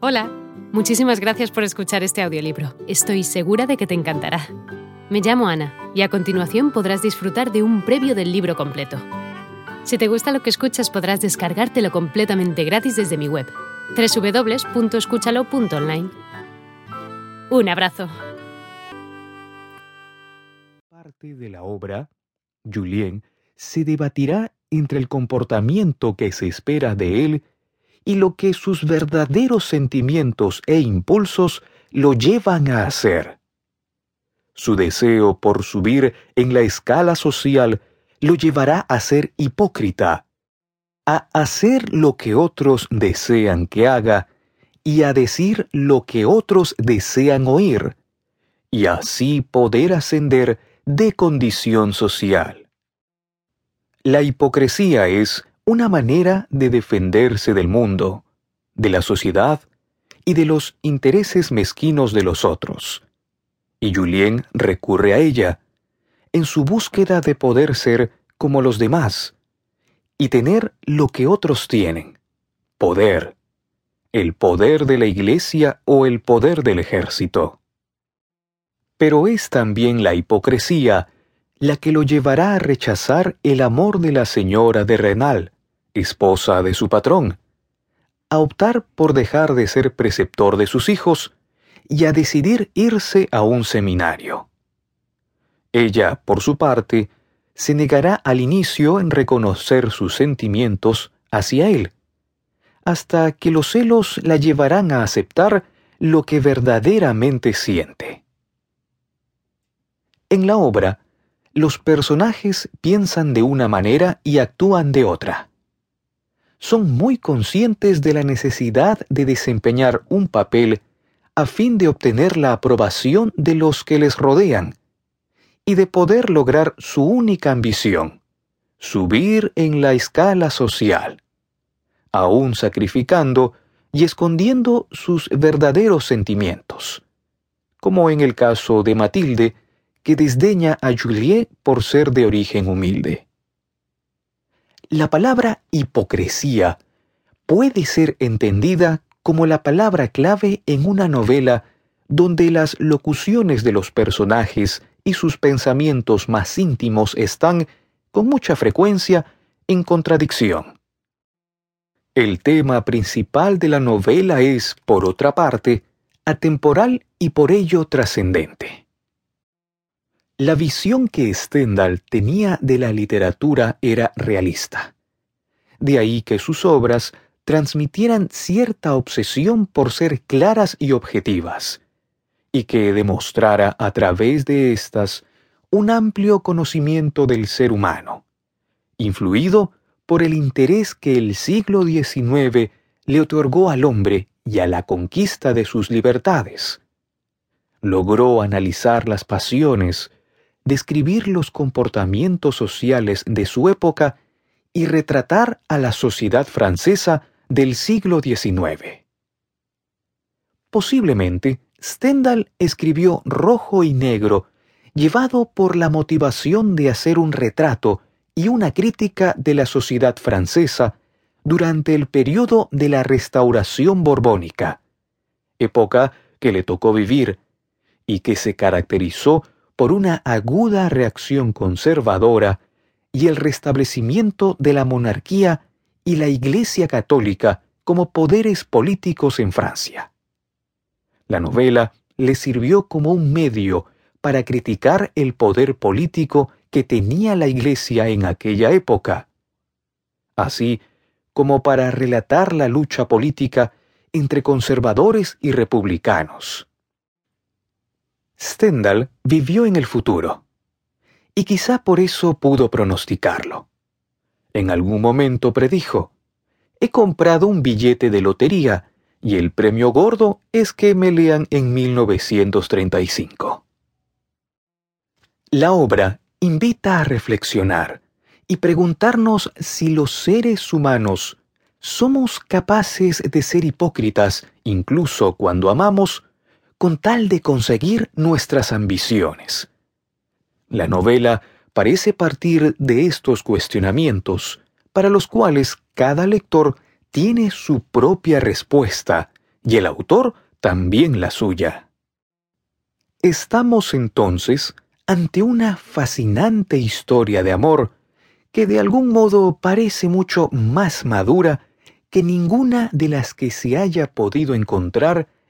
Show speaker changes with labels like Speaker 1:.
Speaker 1: Hola, muchísimas gracias por escuchar este audiolibro. Estoy segura de que te encantará. Me llamo Ana y a continuación podrás disfrutar de un previo del libro completo. Si te gusta lo que escuchas podrás descargártelo completamente gratis desde mi web, www.escúchalo.online. Un abrazo.
Speaker 2: Parte de la obra, Julien se debatirá entre el comportamiento que se espera de él y lo que sus verdaderos sentimientos e impulsos lo llevan a hacer. Su deseo por subir en la escala social lo llevará a ser hipócrita, a hacer lo que otros desean que haga y a decir lo que otros desean oír, y así poder ascender de condición social. La hipocresía es una manera de defenderse del mundo, de la sociedad y de los intereses mezquinos de los otros. Y Julien recurre a ella en su búsqueda de poder ser como los demás y tener lo que otros tienen, poder, el poder de la iglesia o el poder del ejército. Pero es también la hipocresía la que lo llevará a rechazar el amor de la señora de Renal, esposa de su patrón, a optar por dejar de ser preceptor de sus hijos y a decidir irse a un seminario. Ella, por su parte, se negará al inicio en reconocer sus sentimientos hacia él, hasta que los celos la llevarán a aceptar lo que verdaderamente siente. En la obra, los personajes piensan de una manera y actúan de otra son muy conscientes de la necesidad de desempeñar un papel a fin de obtener la aprobación de los que les rodean y de poder lograr su única ambición, subir en la escala social, aún sacrificando y escondiendo sus verdaderos sentimientos, como en el caso de Matilde, que desdeña a Juliet por ser de origen humilde. La palabra hipocresía puede ser entendida como la palabra clave en una novela donde las locuciones de los personajes y sus pensamientos más íntimos están, con mucha frecuencia, en contradicción. El tema principal de la novela es, por otra parte, atemporal y por ello trascendente. La visión que Stendhal tenía de la literatura era realista. De ahí que sus obras transmitieran cierta obsesión por ser claras y objetivas, y que demostrara a través de éstas un amplio conocimiento del ser humano, influido por el interés que el siglo XIX le otorgó al hombre y a la conquista de sus libertades. Logró analizar las pasiones, describir los comportamientos sociales de su época y retratar a la sociedad francesa del siglo XIX. Posiblemente, Stendhal escribió Rojo y Negro, llevado por la motivación de hacer un retrato y una crítica de la sociedad francesa durante el periodo de la Restauración Borbónica, época que le tocó vivir y que se caracterizó por una aguda reacción conservadora y el restablecimiento de la monarquía y la Iglesia católica como poderes políticos en Francia. La novela le sirvió como un medio para criticar el poder político que tenía la Iglesia en aquella época, así como para relatar la lucha política entre conservadores y republicanos. Stendhal vivió en el futuro, y quizá por eso pudo pronosticarlo. En algún momento predijo, he comprado un billete de lotería y el premio gordo es que me lean en 1935. La obra invita a reflexionar y preguntarnos si los seres humanos somos capaces de ser hipócritas incluso cuando amamos con tal de conseguir nuestras ambiciones. La novela parece partir de estos cuestionamientos, para los cuales cada lector tiene su propia respuesta y el autor también la suya. Estamos entonces ante una fascinante historia de amor que de algún modo parece mucho más madura que ninguna de las que se haya podido encontrar